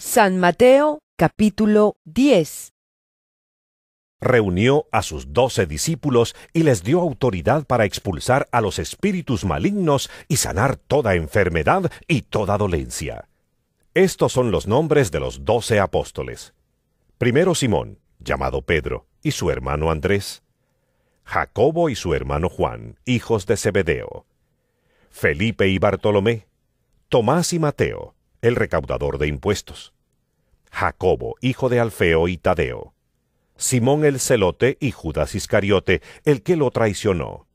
San Mateo capítulo 10 reunió a sus doce discípulos y les dio autoridad para expulsar a los espíritus malignos y sanar toda enfermedad y toda dolencia. Estos son los nombres de los doce apóstoles. Primero Simón, llamado Pedro, y su hermano Andrés. Jacobo y su hermano Juan, hijos de Zebedeo. Felipe y Bartolomé. Tomás y Mateo, el recaudador de impuestos. Jacobo, hijo de Alfeo y Tadeo. Simón el celote y Judas Iscariote, el que lo traicionó.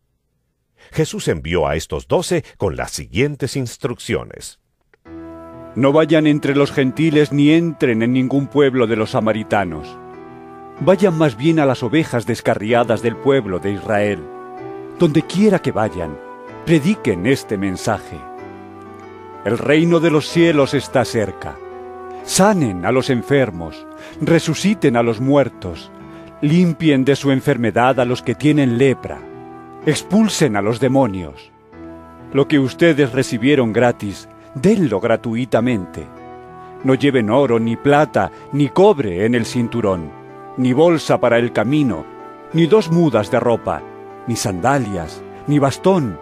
Jesús envió a estos doce con las siguientes instrucciones. No vayan entre los gentiles ni entren en ningún pueblo de los samaritanos. Vayan más bien a las ovejas descarriadas del pueblo de Israel. Donde quiera que vayan, prediquen este mensaje. El reino de los cielos está cerca. Sanen a los enfermos, resuciten a los muertos, limpien de su enfermedad a los que tienen lepra, expulsen a los demonios. Lo que ustedes recibieron gratis, denlo gratuitamente. No lleven oro, ni plata, ni cobre en el cinturón, ni bolsa para el camino, ni dos mudas de ropa, ni sandalias, ni bastón,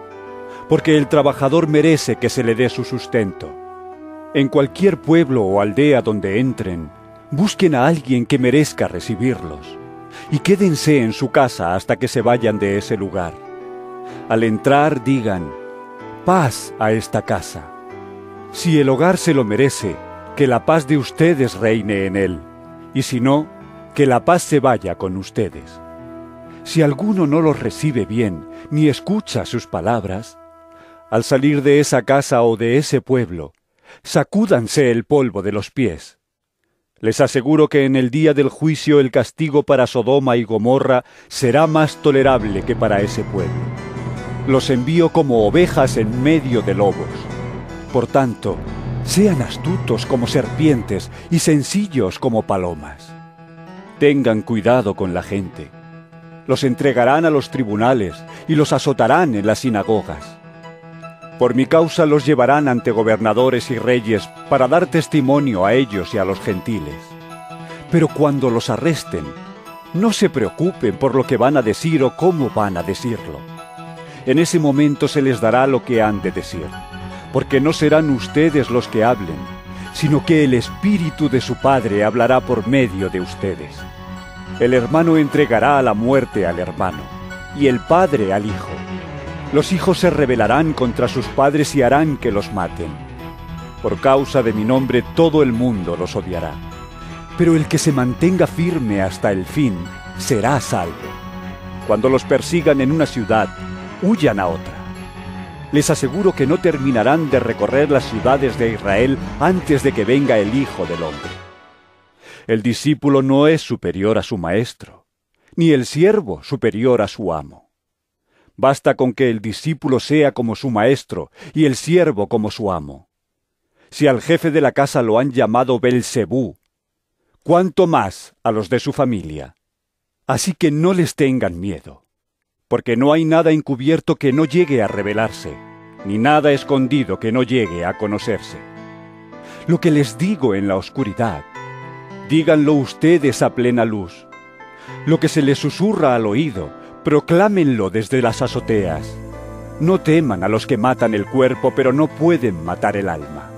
porque el trabajador merece que se le dé su sustento. En cualquier pueblo o aldea donde entren, busquen a alguien que merezca recibirlos y quédense en su casa hasta que se vayan de ese lugar. Al entrar digan, paz a esta casa. Si el hogar se lo merece, que la paz de ustedes reine en él, y si no, que la paz se vaya con ustedes. Si alguno no los recibe bien, ni escucha sus palabras, al salir de esa casa o de ese pueblo, sacúdanse el polvo de los pies. Les aseguro que en el día del juicio el castigo para Sodoma y Gomorra será más tolerable que para ese pueblo. Los envío como ovejas en medio de lobos. Por tanto, sean astutos como serpientes y sencillos como palomas. Tengan cuidado con la gente. Los entregarán a los tribunales y los azotarán en las sinagogas por mi causa los llevarán ante gobernadores y reyes para dar testimonio a ellos y a los gentiles. Pero cuando los arresten, no se preocupen por lo que van a decir o cómo van a decirlo. En ese momento se les dará lo que han de decir, porque no serán ustedes los que hablen, sino que el Espíritu de su Padre hablará por medio de ustedes. El hermano entregará a la muerte al hermano, y el Padre al Hijo los hijos se rebelarán contra sus padres y harán que los maten. Por causa de mi nombre todo el mundo los odiará. Pero el que se mantenga firme hasta el fin será salvo. Cuando los persigan en una ciudad, huyan a otra. Les aseguro que no terminarán de recorrer las ciudades de Israel antes de que venga el Hijo del Hombre. El discípulo no es superior a su maestro, ni el siervo superior a su amo. Basta con que el discípulo sea como su maestro y el siervo como su amo. Si al jefe de la casa lo han llamado Belcebú, cuánto más a los de su familia. Así que no les tengan miedo, porque no hay nada encubierto que no llegue a revelarse, ni nada escondido que no llegue a conocerse. Lo que les digo en la oscuridad, díganlo ustedes a plena luz. Lo que se les susurra al oído, proclámenlo desde las azoteas. No teman a los que matan el cuerpo, pero no pueden matar el alma.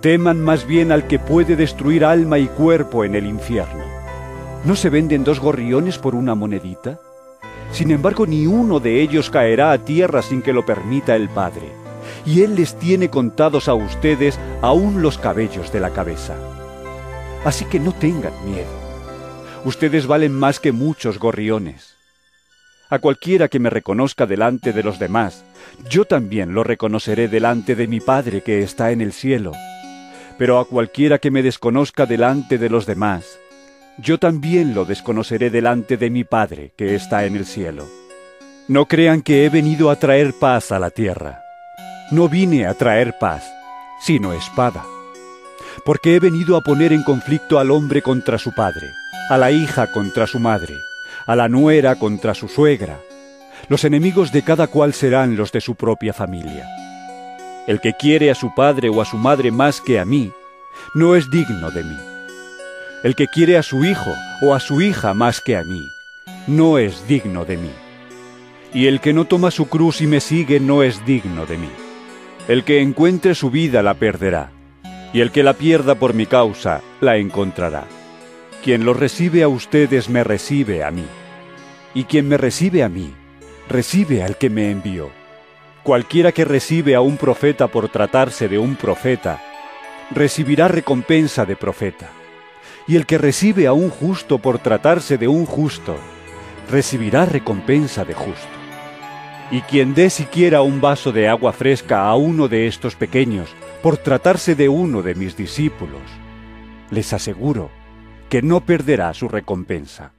Teman más bien al que puede destruir alma y cuerpo en el infierno. ¿No se venden dos gorriones por una monedita? Sin embargo, ni uno de ellos caerá a tierra sin que lo permita el Padre, y Él les tiene contados a ustedes aún los cabellos de la cabeza. Así que no tengan miedo. Ustedes valen más que muchos gorriones. A cualquiera que me reconozca delante de los demás, yo también lo reconoceré delante de mi Padre que está en el cielo. Pero a cualquiera que me desconozca delante de los demás, yo también lo desconoceré delante de mi Padre que está en el cielo. No crean que he venido a traer paz a la tierra. No vine a traer paz, sino espada. Porque he venido a poner en conflicto al hombre contra su padre, a la hija contra su madre a la nuera contra su suegra. Los enemigos de cada cual serán los de su propia familia. El que quiere a su padre o a su madre más que a mí, no es digno de mí. El que quiere a su hijo o a su hija más que a mí, no es digno de mí. Y el que no toma su cruz y me sigue no es digno de mí. El que encuentre su vida la perderá, y el que la pierda por mi causa la encontrará. Quien lo recibe a ustedes me recibe a mí, y quien me recibe a mí, recibe al que me envió. Cualquiera que recibe a un profeta por tratarse de un profeta, recibirá recompensa de profeta. Y el que recibe a un justo por tratarse de un justo, recibirá recompensa de justo. Y quien dé siquiera un vaso de agua fresca a uno de estos pequeños, por tratarse de uno de mis discípulos, les aseguro que no perderá su recompensa.